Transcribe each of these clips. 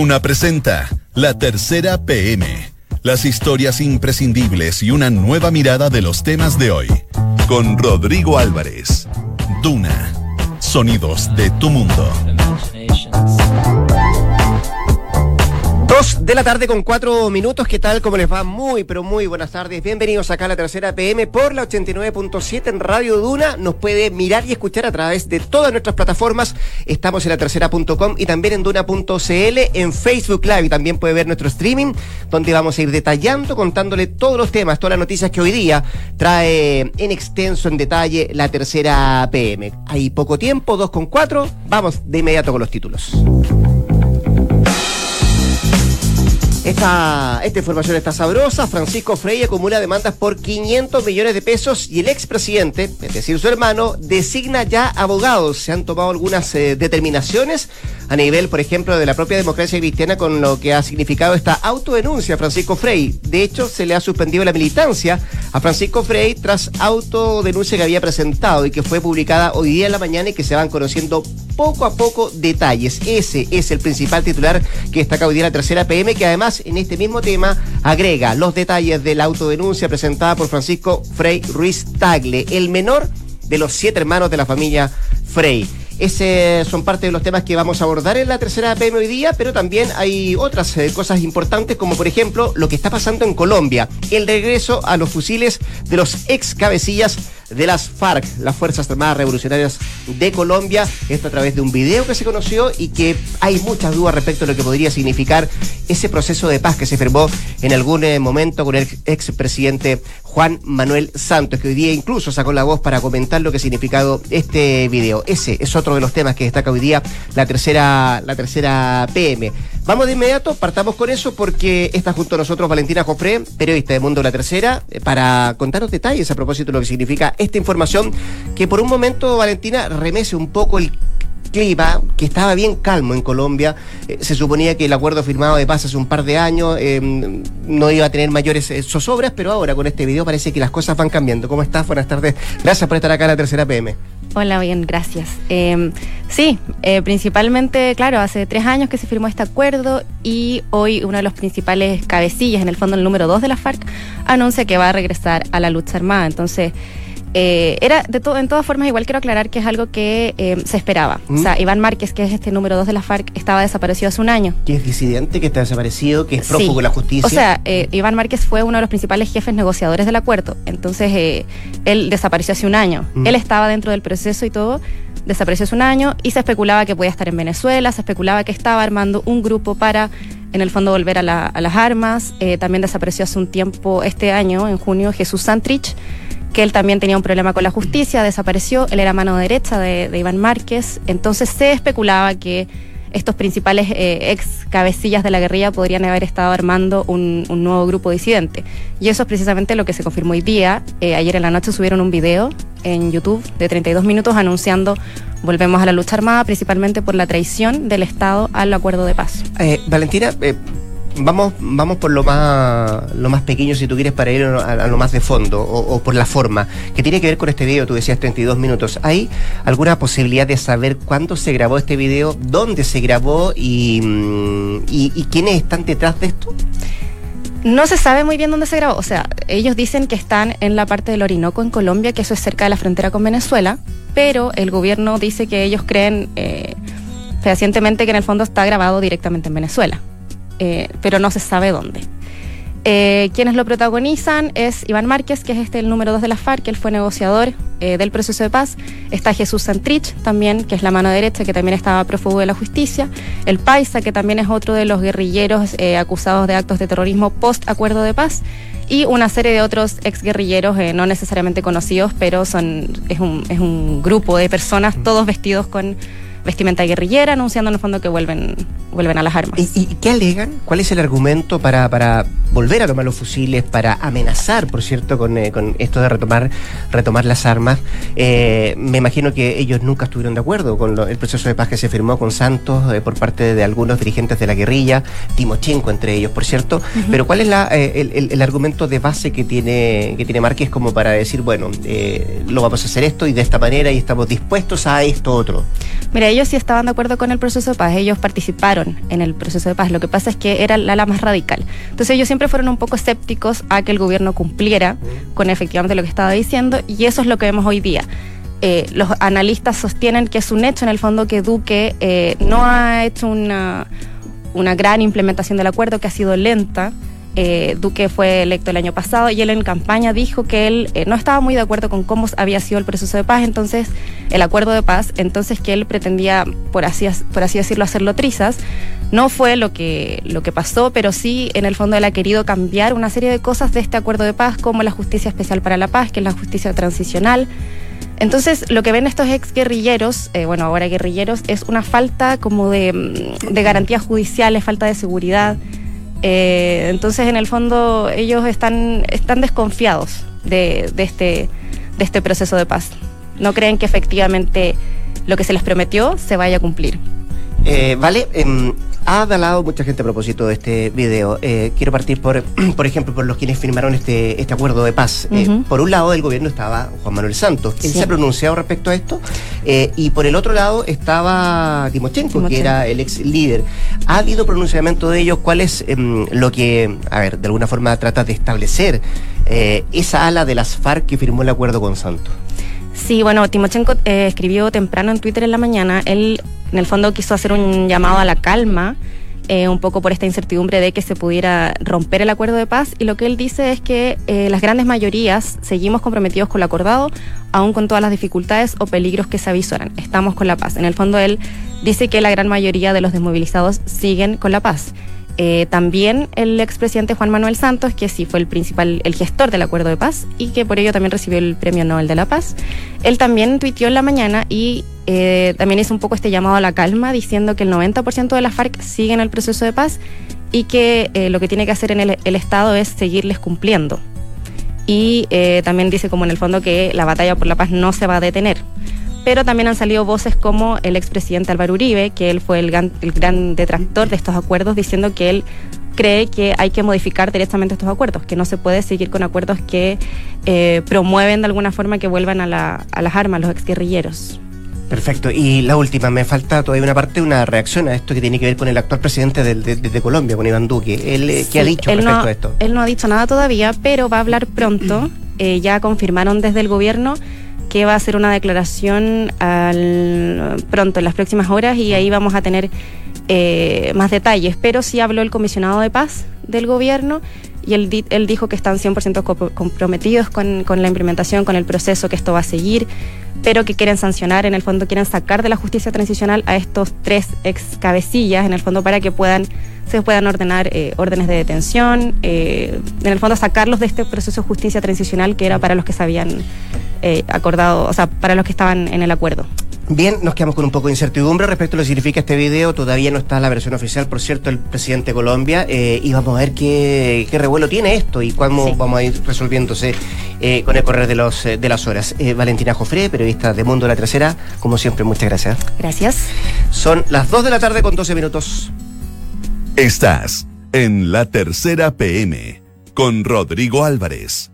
Duna presenta La Tercera PM. Las historias imprescindibles y una nueva mirada de los temas de hoy. Con Rodrigo Álvarez. Duna. Sonidos de tu mundo. Dos de la tarde con cuatro minutos. ¿Qué tal? ¿Cómo les va? Muy, pero muy buenas tardes. Bienvenidos acá a la tercera PM por la 89.7 en Radio Duna. Nos puede mirar y escuchar a través de todas nuestras plataformas. Estamos en la tercera.com y también en Duna.cl, en Facebook Live. Y también puede ver nuestro streaming, donde vamos a ir detallando, contándole todos los temas, todas las noticias que hoy día trae en extenso, en detalle, la tercera PM. Hay poco tiempo, dos con cuatro. Vamos de inmediato con los títulos. Esta, esta información está sabrosa. Francisco Frey acumula demandas por 500 millones de pesos y el expresidente, es decir, su hermano, designa ya abogados. Se han tomado algunas eh, determinaciones a nivel, por ejemplo, de la propia democracia cristiana con lo que ha significado esta autodenuncia a Francisco Frey. De hecho, se le ha suspendido la militancia a Francisco Frey tras autodenuncia que había presentado y que fue publicada hoy día en la mañana y que se van conociendo poco a poco detalles. Ese es el principal titular que destaca hoy día la tercera PM, que además en este mismo tema agrega los detalles de la autodenuncia presentada por Francisco Frey Ruiz Tagle, el menor de los siete hermanos de la familia Frey. Ese son parte de los temas que vamos a abordar en la tercera PM hoy día, pero también hay otras eh, cosas importantes, como por ejemplo lo que está pasando en Colombia, el regreso a los fusiles de los ex cabecillas de las FARC, las Fuerzas Armadas Revolucionarias de Colombia. Esto a través de un video que se conoció y que hay muchas dudas respecto a lo que podría significar ese proceso de paz que se firmó en algún eh, momento con el expresidente Juan Manuel Santos, que hoy día incluso sacó la voz para comentar lo que ha significado este video. Ese es otro de los temas que destaca hoy día la tercera, la tercera PM. Vamos de inmediato, partamos con eso porque está junto a nosotros Valentina Jofré, periodista de Mundo La Tercera, eh, para contarnos detalles a propósito de lo que significa esta información que por un momento, Valentina, remece un poco el clima que estaba bien calmo en Colombia. Eh, se suponía que el acuerdo firmado de paz hace un par de años eh, no iba a tener mayores zozobras, pero ahora con este video parece que las cosas van cambiando. ¿Cómo estás? Buenas tardes. Gracias por estar acá en la tercera PM. Hola, bien, gracias. Eh, sí, eh, principalmente, claro, hace tres años que se firmó este acuerdo y hoy uno de los principales cabecillas, en el fondo el número dos de la FARC, anuncia que va a regresar a la lucha armada. Entonces, eh, era de todo, en todas formas, igual quiero aclarar que es algo que eh, se esperaba. O sea, Iván Márquez, que es este número dos de la FARC, estaba desaparecido hace un año. Que es disidente, que está desaparecido, que es prófugo de la justicia. O sea, eh, Iván Márquez fue uno de los principales jefes negociadores del acuerdo. Entonces, él desapareció hace un año. Él estaba dentro del proceso y todo. Desapareció hace un año y se especulaba que podía estar en Venezuela, se especulaba que estaba armando un grupo para en el fondo volver a, las armas. también desapareció hace un tiempo, este año, en junio, Jesús Santrich, que él también tenía un problema con la justicia, desapareció, él era mano derecha de, Iván Márquez, entonces se especulaba que estos principales eh, ex cabecillas de la guerrilla podrían haber estado armando un, nuevo grupo disidente. Y eso es precisamente lo que se confirmó hoy día. Eh, ayer en la noche subieron un video en YouTube de 32 minutos anunciando volvemos a la lucha armada, principalmente por la traición del Estado al acuerdo de paz. Eh, Valentina, Vamos, vamos por lo más, lo más pequeño, si tú quieres, para ir a, lo más de fondo, o, por la forma, que tiene que ver con este video, tú decías 32 minutos. ¿Hay alguna posibilidad de saber cuándo se grabó este video, dónde se grabó y, mm, y, quiénes están detrás de esto? No se sabe muy bien dónde se grabó. O sea, ellos dicen que están en la parte del Orinoco, en Colombia, que eso es cerca de la frontera con Venezuela, pero el gobierno dice que ellos creen eh, fehacientemente que en el fondo está grabado directamente en Venezuela. Eh, pero no se sabe dónde. Eh, quienes lo protagonizan es Iván Márquez, que es este el número dos de la FARC, él fue negociador eh, del proceso de paz. Está Jesús Santrich, también, que es la mano derecha, que también estaba prófugo de la justicia. El Paisa, que también es otro de los guerrilleros acusados de actos de terrorismo post acuerdo de paz. Y una serie de otros exguerrilleros, no necesariamente conocidos, pero son, es, un, es un grupo de personas, todos vestidos con vestimenta guerrillera, anunciando en el fondo que vuelven, vuelven a las armas. ¿Y, qué alegan? ¿Cuál es el argumento para, para volver a tomar los fusiles, para amenazar, por cierto, con, eh, con esto de retomar, retomar las armas? Eh, me imagino que ellos nunca estuvieron de acuerdo con el proceso de paz que se firmó con Santos eh, por parte de algunos dirigentes de la guerrilla, Timochenko entre ellos, por cierto. Pero ¿cuál es la, el, el, argumento de base que tiene, que tiene Márquez como para decir, bueno, lo vamos a hacer esto y de esta manera y estamos dispuestos a esto otro? Mira, ellos sí estaban de acuerdo con el proceso de paz, ellos participaron en el proceso de paz. Lo que pasa es que era la más radical. Entonces ellos siempre fueron un poco escépticos a que el gobierno cumpliera con efectivamente lo que estaba diciendo y eso es lo que vemos hoy día. Eh, los analistas sostienen que es un hecho en el fondo que Duque eh, no ha hecho una, una gran implementación del acuerdo, que ha sido lenta. Eh, Duque fue electo el año pasado y él en campaña dijo que él no estaba muy de acuerdo con cómo había sido el proceso de paz, entonces el acuerdo de paz, entonces que él pretendía, por así, por así decirlo, hacerlo trizas. No fue lo que, lo que pasó, pero sí en el fondo él ha querido cambiar una serie de cosas de este acuerdo de paz, como la justicia especial para la paz, que es la justicia transicional. Entonces, lo que ven estos ex guerrilleros, eh, bueno, ahora guerrilleros, es una falta como de, mm, de garantías judiciales, falta de seguridad. Eh, entonces, en el fondo, ellos están, están desconfiados de, este, de este proceso de paz. No creen que efectivamente lo que se les prometió se vaya a cumplir. Eh, vale, em, ha hablado mucha gente a propósito de este video. Eh, quiero partir por, por ejemplo, por los quienes firmaron este, este acuerdo de paz. Eh, por un lado del gobierno estaba Juan Manuel Santos. Él se ha pronunciado respecto a esto. Eh, y por el otro lado estaba Timochenko, que era el ex líder. ¿Ha habido pronunciamiento de ellos? ¿Cuál es em, lo que, a ver, de alguna forma trata de establecer esa ala de las FARC que firmó el acuerdo con Santos? Sí, bueno, Timochenko escribió temprano en Twitter en la mañana. Él en el fondo quiso hacer un llamado a la calma, eh, un poco por esta incertidumbre de que se pudiera romper el acuerdo de paz. Y lo que él dice es que eh, las grandes mayorías seguimos comprometidos con lo acordado, aún con todas las dificultades o peligros que se avisoran. Estamos con la paz. En el fondo él dice que la gran mayoría de los desmovilizados siguen con la paz. Eh, también el expresidente Juan Manuel Santos, que sí fue el principal, el gestor del acuerdo de paz y que por ello también recibió el premio Nobel de la Paz, él también tuiteó en la mañana y eh, también hizo un poco este llamado a la calma, diciendo que el 90% de las FARC siguen el proceso de paz y que eh, lo que tiene que hacer en el, el Estado es seguirles cumpliendo. Y también dice como en el fondo que la batalla por la paz no se va a detener pero también han salido voces como el expresidente Álvaro Uribe, que él fue el gran, el gran detractor de estos acuerdos, diciendo que él cree que hay que modificar directamente estos acuerdos, que no se puede seguir con acuerdos que eh, promueven de alguna forma que vuelvan a, la, a las armas los exguerrilleros. Perfecto. Y la última, me falta todavía una parte, una reacción a esto que tiene que ver con el actual presidente de, Colombia, con Iván Duque. ¿Él, eh, ¿Qué ha dicho respecto a esto? Él no ha dicho nada todavía, pero va a hablar pronto. Eh, ya confirmaron desde el gobierno que va a hacer una declaración al, pronto, en las próximas horas, y ahí vamos a tener eh, más detalles. Pero sí habló el comisionado de paz del gobierno y él, él dijo que están 100% comprometidos con, con, la implementación, con el proceso, que esto va a seguir, pero que quieren sancionar, en el fondo quieren sacar de la justicia transicional a estos tres ex cabecillas, en el fondo para que puedan se puedan ordenar eh, órdenes de detención, eh, en el fondo sacarlos de este proceso de justicia transicional que era para los que se habían eh, acordado, o sea, para los que estaban en el acuerdo. Bien, nos quedamos con un poco de incertidumbre respecto a lo que significa este video. Todavía no está la versión oficial, por cierto, el presidente de Colombia. y vamos a ver qué, revuelo tiene esto y cómo vamos a ir resolviéndose con el correr de, los, de las horas. Valentina Jofré, periodista de Mundo de la Tercera, como siempre, muchas gracias. Gracias. Son las 2 de la tarde con 12 minutos. Estás en la tercera PM con Rodrigo Álvarez.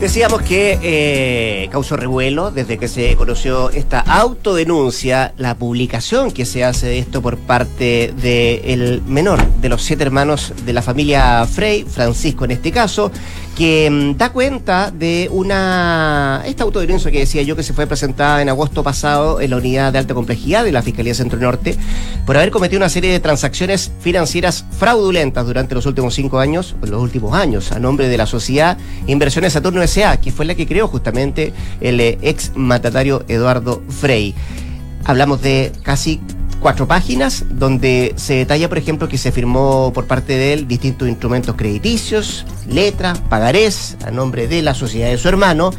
Decíamos que eh, causó revuelo desde que se conoció esta autodenuncia, la publicación que se hace de esto por parte del menor de los siete hermanos de la familia Frey, Francisco en este caso, que mm, da cuenta de una esta autodenuncia que decía yo que se fue presentada en agosto pasado en la unidad de alta complejidad de la Fiscalía Centro Norte por haber cometido una serie de transacciones financieras fraudulentas durante los últimos cinco años, los últimos años, a nombre de la sociedad Inversiones Saturno S.A., que fue la que creó justamente el eh, ex mandatario Eduardo Frey. Hablamos de casi cuatro páginas donde se detalla, por ejemplo, que se firmó por parte de él distintos instrumentos crediticios, letras, pagarés a nombre de la sociedad de su hermano,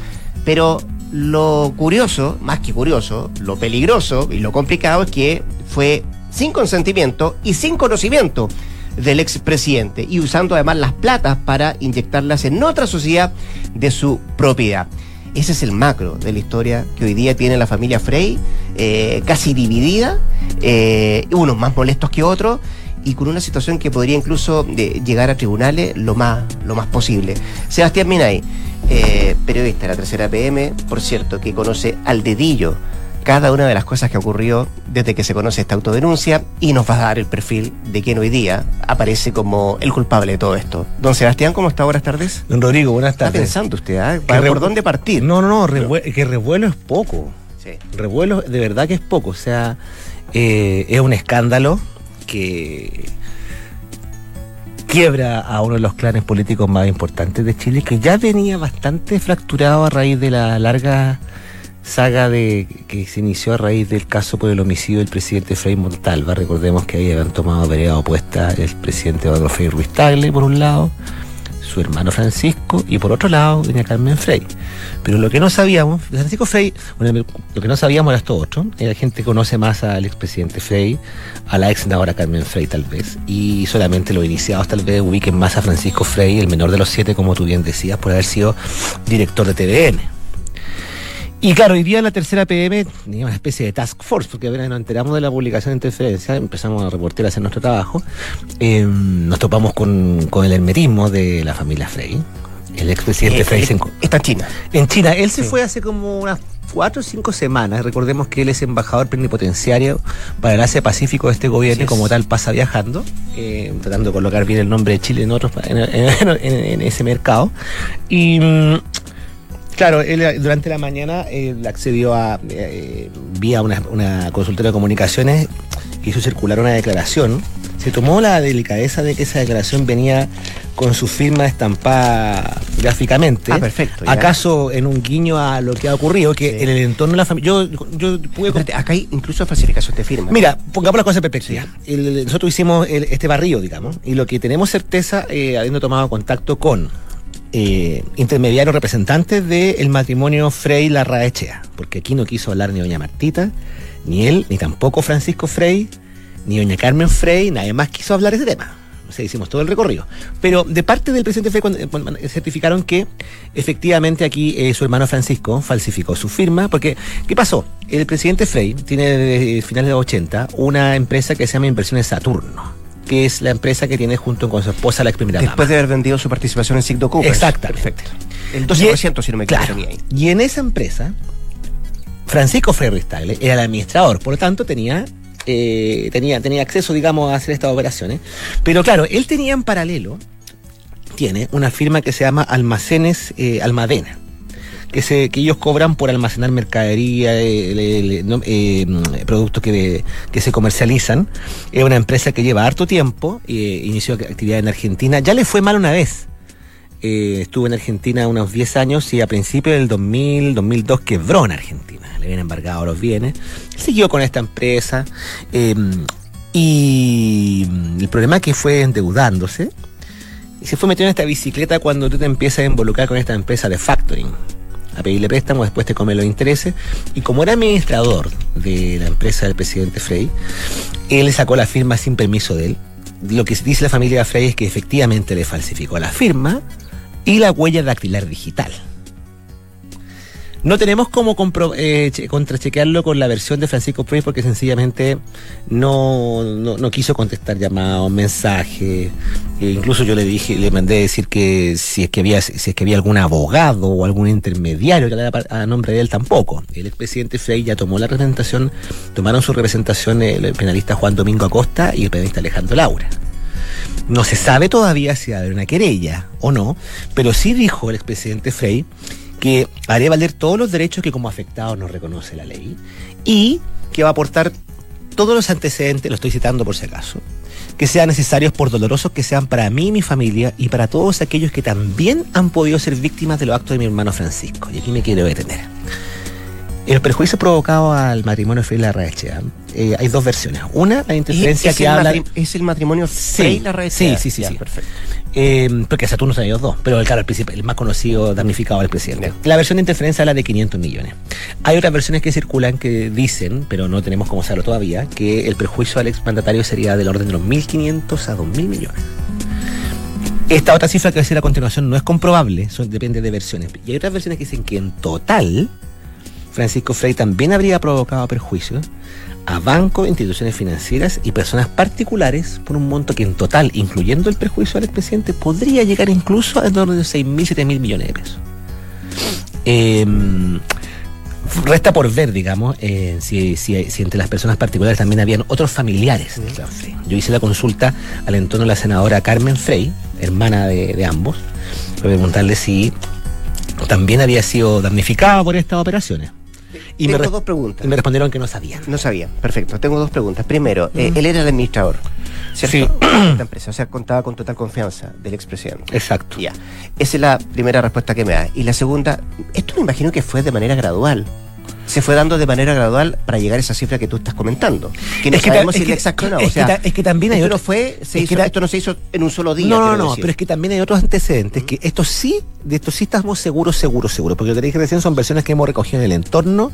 pero lo curioso, más que curioso, lo peligroso y lo complicado es que fue sin consentimiento y sin conocimiento del expresidente y usando además las platas para inyectarlas en otra sociedad de su propiedad. Ese es el macro de la historia que hoy día tiene la familia Frey, eh, casi dividida, eh, unos más molestos que otros y con una situación que podría incluso eh, llegar a tribunales lo más, lo más posible. Sebastián Minay, periodista de la tercera PM, por cierto, que conoce al dedillo cada una de las cosas que ocurrió desde que se conoce esta autodenuncia y nos va a dar el perfil de quien hoy día aparece como el culpable de todo esto. Don Sebastián, ¿cómo está? Buenas tardes. Don Rodrigo, buenas tardes. Está pensando usted, ¿ah? ¿Por dónde partir? No, no, no, que revuelo es poco. Sí. Revuelo de verdad que es poco. O sea, eh, es un escándalo que quiebra a uno de los clanes políticos más importantes de Chile, que ya venía bastante fracturado a raíz de la larga saga de que se inició a raíz del caso por el homicidio del presidente Frei Montalva. Recordemos que ahí habían tomado vereda opuesta el presidente Eduardo Frei Ruiz Tagle, por un lado, su hermano Francisco, y por otro lado, doña Carmen Frey. Pero lo que no sabíamos, Francisco Frey, bueno, lo que no sabíamos era esto otro. La gente conoce más al expresidente Frey, a la ex senadora Carmen Frey tal vez, y solamente los iniciados tal vez ubiquen más a Francisco Frey, el menor de los siete, como tú bien decías, por haber sido director de TVN y claro, hoy día la tercera PM tenía una especie de task force, porque apenas nos enteramos de la publicación de interferencia, empezamos a reportar a hacer nuestro trabajo, em, nos topamos con, el hermetismo de la familia Frey. El expresidente eh, Frey eh, está en China. En China. Él se fue hace como unas cuatro o cinco semanas. Recordemos que él es embajador plenipotenciario para el Asia Pacífico de este gobierno y como tal pasa viajando, eh, tratando de colocar bien el nombre de Chile en otros en, en ese mercado. Y mm, Claro, él eh, durante la mañana accedió a, eh, vía una, una consultora de comunicaciones, hizo circular una declaración. Se tomó la delicadeza de que esa declaración venía con su firma estampada gráficamente. Ah, perfecto. ¿Acaso en un guiño a lo que ha ocurrido? Que en el entorno de la familia. Yo, yo pude. acá hay incluso falsificación de firma. Mira, pongamos las cosas en perspectiva. nosotros hicimos este barrio, digamos, y lo que tenemos certeza, eh, habiendo tomado contacto con eh, intermediarios representantes del matrimonio Frey Larraechea, porque aquí no quiso hablar ni doña Martita, ni él, ni tampoco Francisco Frey, ni doña Carmen Frey, nadie más quiso hablar ese tema. O sea, hicimos todo el recorrido. Pero de parte del presidente Frey cuando, certificaron que efectivamente aquí eh, su hermano Francisco falsificó su firma, porque ¿qué pasó? El presidente Frey tiene desde finales de los 80 una empresa que se llama Inversiones Saturno que es la empresa que tiene junto con su esposa la primera Después de haber vendido su participación en Sigdo Cooper. Exacto. Perfecto. El 12%, si no me equivoco. Y en esa empresa, Francisco Tagle era el administrador, por lo tanto tenía, eh, tenía, tenía acceso, digamos, a hacer estas operaciones. Pero claro, él tenía en paralelo, tiene una firma que se llama Almacenes eh, Almadena que, ellos cobran por almacenar mercadería, eh, eh, productos que, se comercializan. Es una empresa que lleva harto tiempo, eh, inició actividad en Argentina. Ya le fue mal una vez. estuvo en Argentina unos 10 años y a principios del 2000, 2002 quebró en Argentina. Le habían embargado los bienes. Siguió con esta empresa. y el problema es que fue endeudándose y se fue metiendo en esta bicicleta cuando tú te empiezas a involucrar con esta empresa de factoring a pedirle préstamo, después te come los intereses. Y como era administrador de la empresa del presidente Frey, él le sacó la firma sin permiso de él. Lo que dice la familia Frey es que efectivamente le falsificó la firma y la huella dactilar digital. No tenemos cómo eh, contrachequearlo con la versión de Francisco Frey porque sencillamente no, no, quiso contestar llamados, mensajes. E incluso yo le dije, le mandé decir que si es que había, si es que había algún abogado o algún intermediario que a nombre de él tampoco. El expresidente Frey ya tomó la representación, tomaron su representación el penalista Juan Domingo Acosta y el penalista Alejandro Laura. No se sabe todavía si va a una querella o no, pero sí dijo el expresidente Frey que haré valer todos los derechos que como afectado nos reconoce la ley y que va a aportar todos los antecedentes, lo estoy citando por si acaso, que sean necesarios por dolorosos que sean para mí y mi familia y para todos aquellos que también han podido ser víctimas de los actos de mi hermano Francisco. Y aquí me quiero detener. El perjuicio provocado al matrimonio Frey Larraechea, eh, hay dos versiones. Una, la interferencia que habla. ¿Es el matrimonio Frey Sí, sí, sí. sí. Perfecto. Eh, porque Saturno son ellos dos, pero el, claro, el, el más conocido damnificado el presidente. La versión de interferencia habla de 500 millones. Hay otras versiones que circulan que dicen, pero no tenemos cómo saberlo todavía, que el perjuicio al exmandatario sería del orden de los 1.500 a 2.000 millones. Esta otra cifra que voy a decir a continuación no es comprobable, depende de versiones. Y hay otras versiones que dicen que en total Francisco Frey también habría provocado perjuicios a bancos, instituciones financieras y personas particulares por un monto que en total, incluyendo el perjuicio al expresidente, podría llegar incluso a torno de 6.000, 7.000 millones de pesos. Eh, Resta por ver, digamos, eh, si, si, si, entre las personas particulares también habían otros familiares Frey. Yo hice la consulta al entorno de la senadora Carmen Frey, hermana de, de ambos, para preguntarle si también había sido damnificada por estas operaciones. Y Tengo me dos preguntas. Y me respondieron que no sabían. No sabían, perfecto. Tengo dos preguntas. Primero, eh, él era el administrador, ¿cierto? Sí. De esta empresa, o sea, contaba con total confianza del expresidente. Exacto. Ya. Esa es la primera respuesta que me da. Y la segunda, esto me imagino que fue de manera gradual se fue dando de manera gradual para llegar a esa cifra que tú estás comentando. Que no Es que sabemos ta- si es es que- exacto o no. es O sea, que ta- es que también hay esto otro- no fue, se hizo- ta- esto no se hizo en un solo día. No, no, no, decir. pero es que también hay otros antecedentes que esto sí, de esto sí estamos seguros, seguros, seguros, porque lo que te dije recién son versiones que hemos recogido en el entorno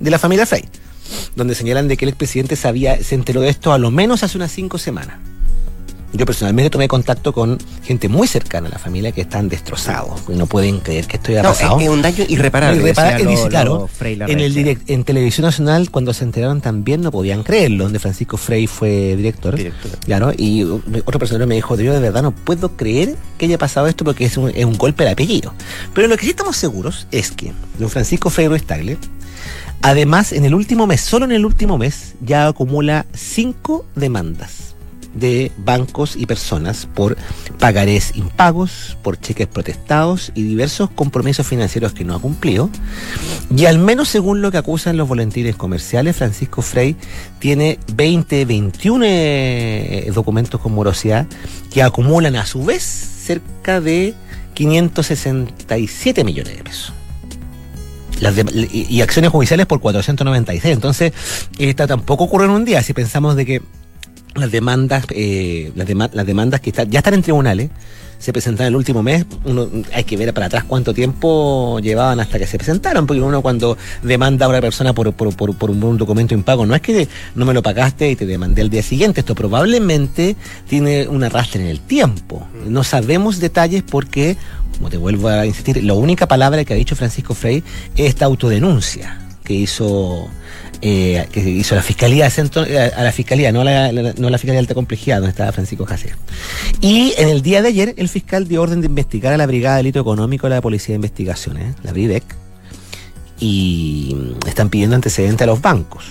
de la familia Frey, donde señalan de que el expresidente sabía, se enteró de esto a lo menos hace unas cinco semanas. Yo personalmente tomé contacto con gente muy cercana a la familia que están destrozados, no pueden creer que esto haya No, pasado. es, es un daño irreparable. Irreparable, dice, lo- claro, lo en, el direct- en Televisión Nacional, cuando se enteraron también no podían creerlo, donde Francisco Frey fue director. Director. Claro, y uh, otro personaje me dijo, yo de verdad no puedo creer que haya pasado esto porque es un, es un golpe al apellido. Pero lo que sí estamos seguros es que don Francisco Frey Ruiz Tagle, además en el último mes, solo en el último mes, ya acumula cinco demandas de bancos y personas por pagarés impagos, por cheques protestados y diversos compromisos financieros que no ha cumplido. Y al menos según lo que acusan los volantines comerciales, Francisco Frey tiene 20, 21 eh, documentos con morosidad que acumulan a su vez cerca de 567 millones de pesos. Las y acciones judiciales por 496. Entonces, esta tampoco ocurre en un día. Si pensamos de que las demandas, eh, las, dema- las demandas que están, ya están en tribunales, se presentaron el último mes, uno, hay que ver para atrás cuánto tiempo llevaban hasta que se presentaron, porque uno cuando demanda a una persona por, por, por, por un documento impago, no es que no me lo pagaste y te demandé al día siguiente, esto probablemente tiene un arrastre en el tiempo. No sabemos detalles porque, como te vuelvo a insistir, la única palabra que ha dicho Francisco Frey es esta autodenuncia que hizo eh, que hizo la fiscalía eh, a la fiscalía, no a la, no la fiscalía de alta complejidad, donde estaba Francisco Jacé. Y en el día de ayer, el fiscal dio orden de investigar a la Brigada de Delito Económico de la Policía de Investigaciones, la BRIDEC, y mm, están pidiendo antecedentes a los bancos.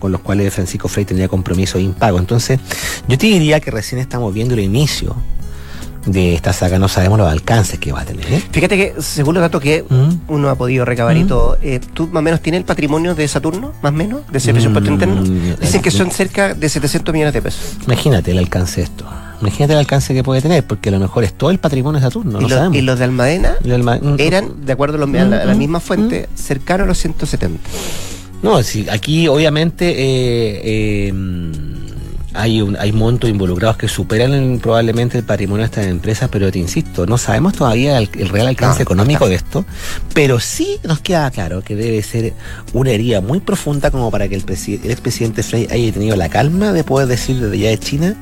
con los cuales Francisco Frey tenía compromiso de impago. Entonces, yo te diría que recién estamos viendo el inicio de esta saga, no sabemos los alcances que va a tener. ¿eh? Fíjate que, según los datos que Mm. uno ha podido recabar y Mm. todo, eh, ¿tú más o menos tienes el patrimonio de Saturno? ¿Más o menos? ¿De ese presupuesto Mm, interno? Dicen que son cerca de 700 millones de pesos. Imagínate el alcance de esto. Imagínate el alcance que puede tener, porque a lo mejor es todo el patrimonio de Saturno, y, no los, sabemos. y los de Almadena Y mm, eran, de acuerdo a, los- a la, a la Mm, misma mm, fuente, cercanos a los 170. No, sí, aquí obviamente eh, eh, mm, hay un, hay montos involucrados que superan el- probablemente el patrimonio de estas empresas, pero te insisto, no sabemos todavía el, el real alcance No, económico de esto, pero sí nos queda claro que debe ser una herida muy profunda como para que el, el expresidente Frey haya tenido la calma de poder decir desde allá de China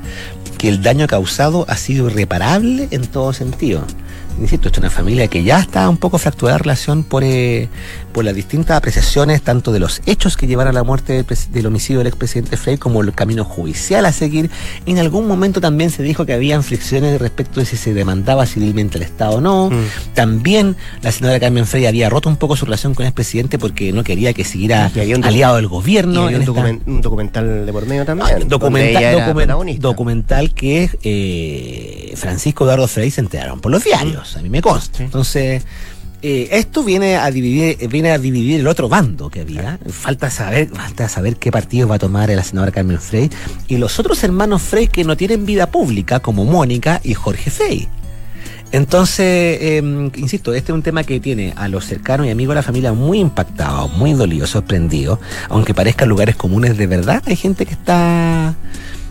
que el daño causado ha sido irreparable en todo sentido. Insisto, esto es una familia que ya está un poco fracturada en relación por, eh, por las distintas apreciaciones, tanto de los hechos que llevaron a la muerte del, del homicidio del expresidente Frey, como el camino judicial a seguir. En algún momento también se dijo que había fricciones respecto de si se demandaba civilmente al Estado o no. Mm. También la señora Carmen Frey había roto un poco su relación con el expresidente porque no quería que siguiera Y aliado del Y gobierno. en un, esta- documen- un documental de por medio también. Ah, documental, documental que eh, Francisco Eduardo Frey se enteraron por los diarios, a mí me consta. Entonces, eh, esto viene a dividir, eh, viene a dividir el otro bando que había. Falta saber, falta saber qué partido va a tomar la senadora Carmen Frey y los otros hermanos Frey que no tienen vida pública, como Mónica y Jorge Frey. Entonces, eh, insisto, este es un tema que tiene a los cercanos y amigos de la familia muy impactados, muy dolidos, sorprendidos, aunque parezcan lugares comunes de verdad, hay gente que está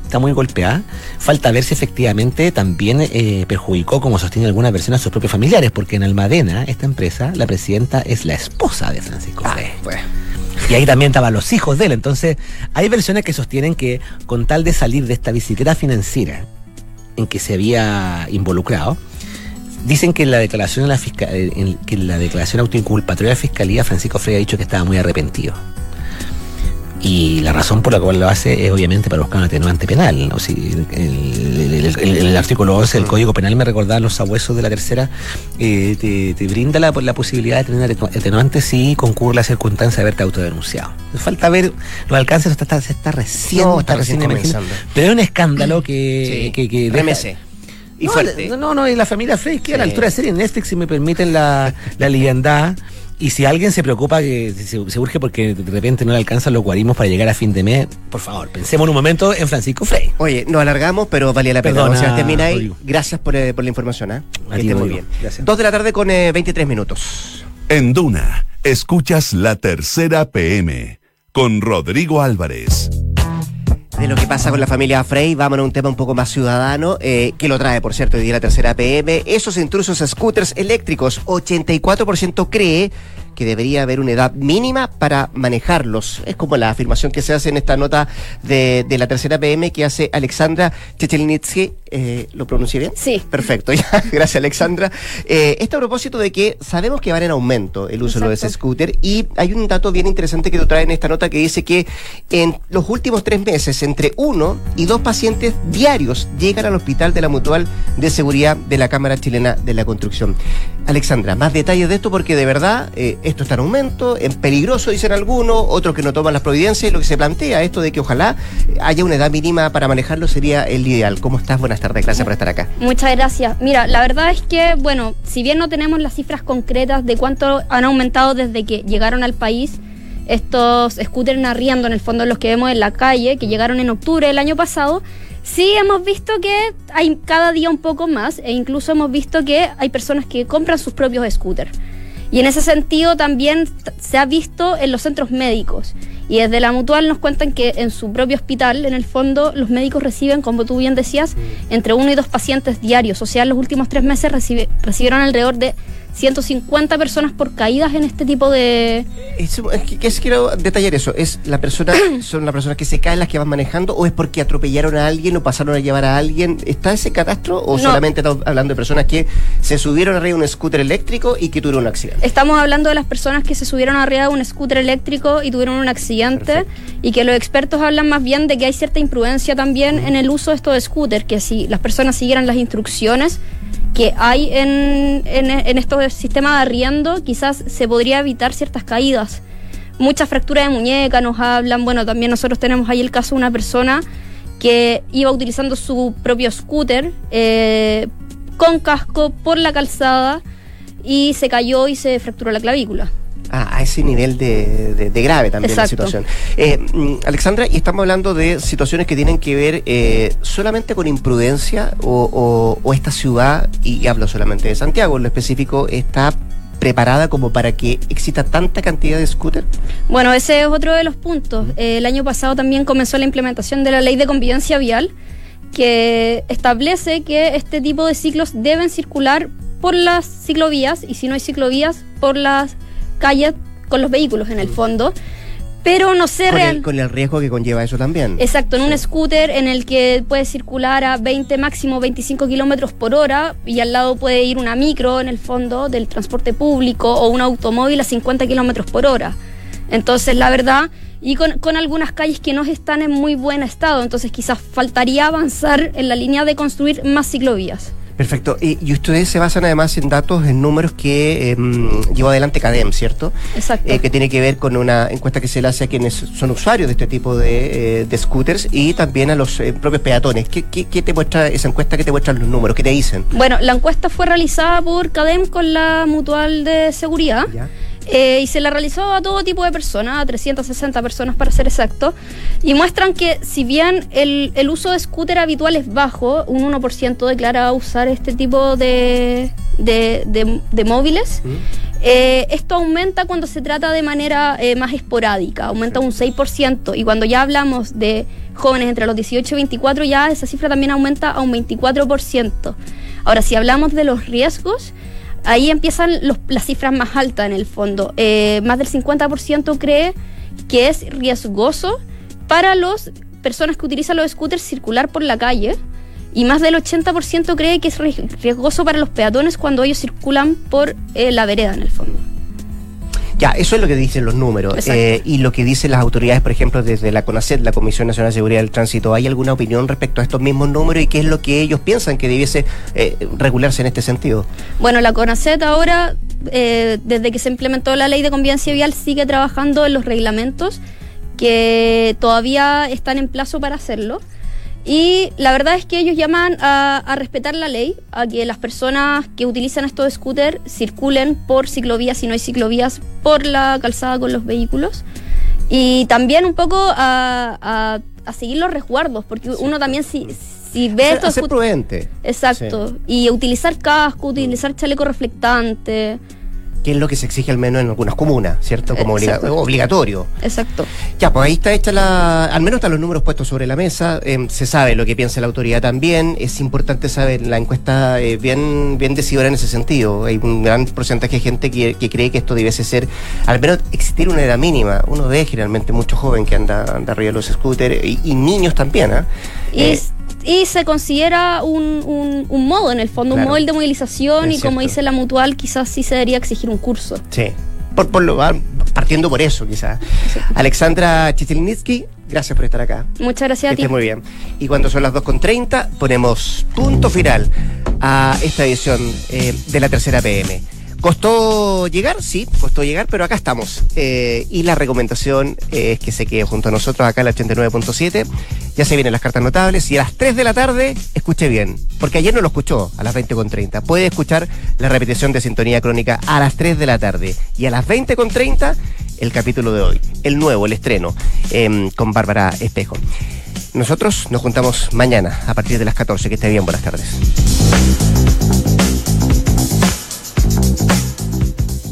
está muy golpeada. Falta ver si efectivamente también eh, perjudicó, como sostiene algunas versiones, a sus propios familiares, porque en Almadena, esta empresa, la presidenta es la esposa de Francisco Ah, Frey. pues. Y ahí también estaban los hijos de él. Entonces, hay versiones que sostienen que con tal de salir de esta bicicleta financiera en que se había involucrado, dicen que en la declaración de la fisca- eh, en- que en la declaración autoinculpatoria de la fiscalía, Francisco Frey ha dicho que estaba muy arrepentido. Y la razón por la cual lo hace es obviamente para buscar un atenuante penal. ¿no? Si el, el, artículo 11 del mm. Código Penal me recordaba los sabuesos de la tercera, eh, te, brinda la, la, posibilidad de tener atenuante si concurre la circunstancia de haberte autodenunciado. Falta ver los alcances, está, está, está recién, está, recién, comenzando. Pero es un escándalo que... que, que y no, fuerte. No, no, y la familia Frey, que a la altura de serie Netflix, si me permiten la, la y si alguien se preocupa que se, urge porque de repente no le alcanzan los guarismos para llegar a fin de mes, por favor, pensemos un momento en Francisco Frey. Oye, nos alargamos, pero valía la pena. Perdona, termina ahí. Gracias por, eh, por, la información. ¿eh? Que muy bien. Gracias. Dos de la tarde con 23 eh, minutos. En Duna, escuchas la tercera PM con Rodrigo Álvarez de lo que pasa con la familia Frey, vámonos a un tema un poco más ciudadano, eh, que lo trae, por cierto, hoy día la tercera PM. Esos intrusos scooters eléctricos, 84% cree que debería haber una edad mínima para manejarlos. Es como la afirmación que se hace en esta nota de, la tercera PM que hace Alexandra Chechelnitsky. Eh, ¿Lo pronuncié bien? Sí. Perfecto, ya. Gracias, Alexandra. Eh, esto a propósito de que sabemos que va en aumento el uso de ese scooter y hay un dato bien interesante que tú traes en esta nota que dice que en los últimos tres meses, entre uno y dos pacientes diarios llegan al hospital de la Mutual de Seguridad de la Cámara Chilena de la Construcción. Alexandra, más detalles de esto porque de verdad eh, esto está en aumento, es peligroso, dicen algunos, otros que no toman las providencias, y lo que se plantea, esto de que ojalá haya una edad mínima para manejarlo sería el ideal. ¿Cómo estás? Buenas tardes, gracias por estar acá. Muchas gracias. Mira, la verdad es que, bueno, si bien no tenemos las cifras concretas de cuánto han aumentado desde que llegaron al país, estos scooters arriendo en el fondo los que vemos en la calle, que llegaron en octubre del año pasado, Sí, hemos visto que hay cada día un poco más e incluso hemos visto que hay personas que compran sus propios scooters. Y en ese sentido también se ha visto en los centros médicos. Y desde la mutual nos cuentan que en su propio hospital, en el fondo, los médicos reciben, como tú bien decías, entre uno y dos pacientes diarios. O sea, en los últimos tres meses recibieron alrededor de 150 personas por caídas en este tipo de... Es, quiero detallar eso. ¿Es la persona, son las personas que se caen las que van manejando o es porque atropellaron a alguien o pasaron a llevar a alguien? ¿Está ese catastro o solamente estamos hablando de personas que se subieron arriba de un scooter eléctrico y que tuvieron un accidente? Estamos hablando de las personas que se subieron arriba de un scooter eléctrico y tuvieron un accidente y que los expertos hablan más bien de que hay cierta imprudencia también en el uso de estos scooters, que si las personas siguieran las instrucciones que hay en, en, estos sistemas de arriendo, quizás se podría evitar ciertas caídas. Muchas fracturas de muñeca nos hablan, bueno, también nosotros tenemos ahí el caso de una persona que iba utilizando su propio scooter eh, con casco por la calzada y se cayó y se fracturó la clavícula. Ah, a ese nivel de, grave también la situación. Eh, mm, Alexandra, y estamos hablando de situaciones que tienen que ver eh, solamente con imprudencia o, esta ciudad, y, hablo solamente de Santiago en lo específico, está preparada como para que exista tanta cantidad de scooters? Bueno, ese es otro de los puntos. Eh, el año pasado también comenzó la implementación de la ley de convivencia vial que establece que este tipo de ciclos deben circular por las ciclovías y si no hay ciclovías, por las calles con los vehículos en el fondo. Pero no sé con el, con el riesgo que conlleva eso también. Exacto, en un scooter en el que puede circular a 20, máximo 25 kilómetros por hora y al lado puede ir una micro en el fondo del transporte público o un automóvil a 50 kilómetros por hora. Entonces, la verdad, y con, con, algunas calles que no están en muy buen estado, entonces quizás faltaría avanzar en la línea de construir más ciclovías. Perfecto. Y, ustedes se basan además en datos, en números que em, llevó adelante CADEM, ¿cierto? Exacto. Eh, que tiene que ver con una encuesta que se le hace a quienes son usuarios de este tipo de, eh, scooters y también a los eh, propios peatones. ¿Qué, ¿Qué, te muestra esa encuesta? ¿Qué te muestran los números? ¿Qué te dicen? Bueno, la encuesta fue realizada por CADEM con la Mutual de Seguridad. ¿Ya? Eh, y se la realizó a todo tipo de personas, a 360 personas para ser exacto, y muestran que si bien el, el uso de scooter habitual es bajo, un 1% declara usar este tipo de, de, de, móviles, eh, esto aumenta cuando se trata de manera eh, más esporádica, aumenta un 6%, y cuando ya hablamos de jóvenes entre los 18 y 24, ya esa cifra también aumenta a un 24%. Ahora, si hablamos de los riesgos, ahí empiezan las cifras más altas en el fondo. Eh, más del 50% cree que es riesgoso para las personas que utilizan los scooters circular por la calle y más del 80% cree que es riesgoso para los peatones cuando ellos circulan por eh, la vereda en el fondo. Ya, eso es lo que dicen los números. Eh, y lo que dicen las autoridades, por ejemplo, desde la CONACET, la Comisión Nacional de Seguridad del Tránsito, ¿hay alguna opinión respecto a estos mismos números y qué es lo que ellos piensan que debiese eh, regularse en este sentido? Bueno, la CONACET ahora, eh, desde que se implementó la ley de convivencia vial, sigue trabajando en los reglamentos que todavía están en plazo para hacerlo. Y la verdad es que ellos llaman a, respetar la ley, a que las personas que utilizan estos scooters circulen por ciclovías y no hay ciclovías por la calzada con los vehículos. Y también un poco a, seguir los resguardos, porque uno también si, si ve esto... Ser prudente. Exacto. Y utilizar casco, utilizar chaleco reflectante que es lo que se exige al menos en algunas comunas, ¿cierto? Como obligatorio. Exacto. Ya, pues ahí está hecha la. Al menos están los números puestos sobre la mesa. Em, se sabe lo que piensa la autoridad también. Es importante saber, la encuesta eh, bien, bien decidora en ese sentido. Hay un gran porcentaje de gente que, cree que esto debiese ser, al menos existir una edad mínima. Uno ve generalmente mucho joven que anda, anda arriba de los scooters y, niños también, ¿ah? ¿eh? Y se considera un, un, modo, en el fondo, un modelo de movilización y como dice la mutual, quizás sí se debería exigir un curso. Sí, por, por lo, partiendo por eso quizás. Alexandra Chichelnitsky, gracias por estar acá. Muchas gracias a ti. muy bien. Y cuando son las 2.30, ponemos punto final a esta edición eh, de la tercera PM. ¿Costó llegar? Sí, costó llegar, pero acá estamos. Eh, y la recomendación es que se quede junto a nosotros acá en la 89.7. Ya se vienen las cartas notables y a las 3 de la tarde, escuche bien, porque ayer no lo escuchó a las 20.30. Puede escuchar la repetición de Sintonía Crónica a las 3 de la tarde y a las 20.30 el capítulo de hoy, el nuevo, el estreno, em, con Bárbara Espejo. Nosotros nos juntamos mañana a partir de las 14. Que esté bien, buenas tardes.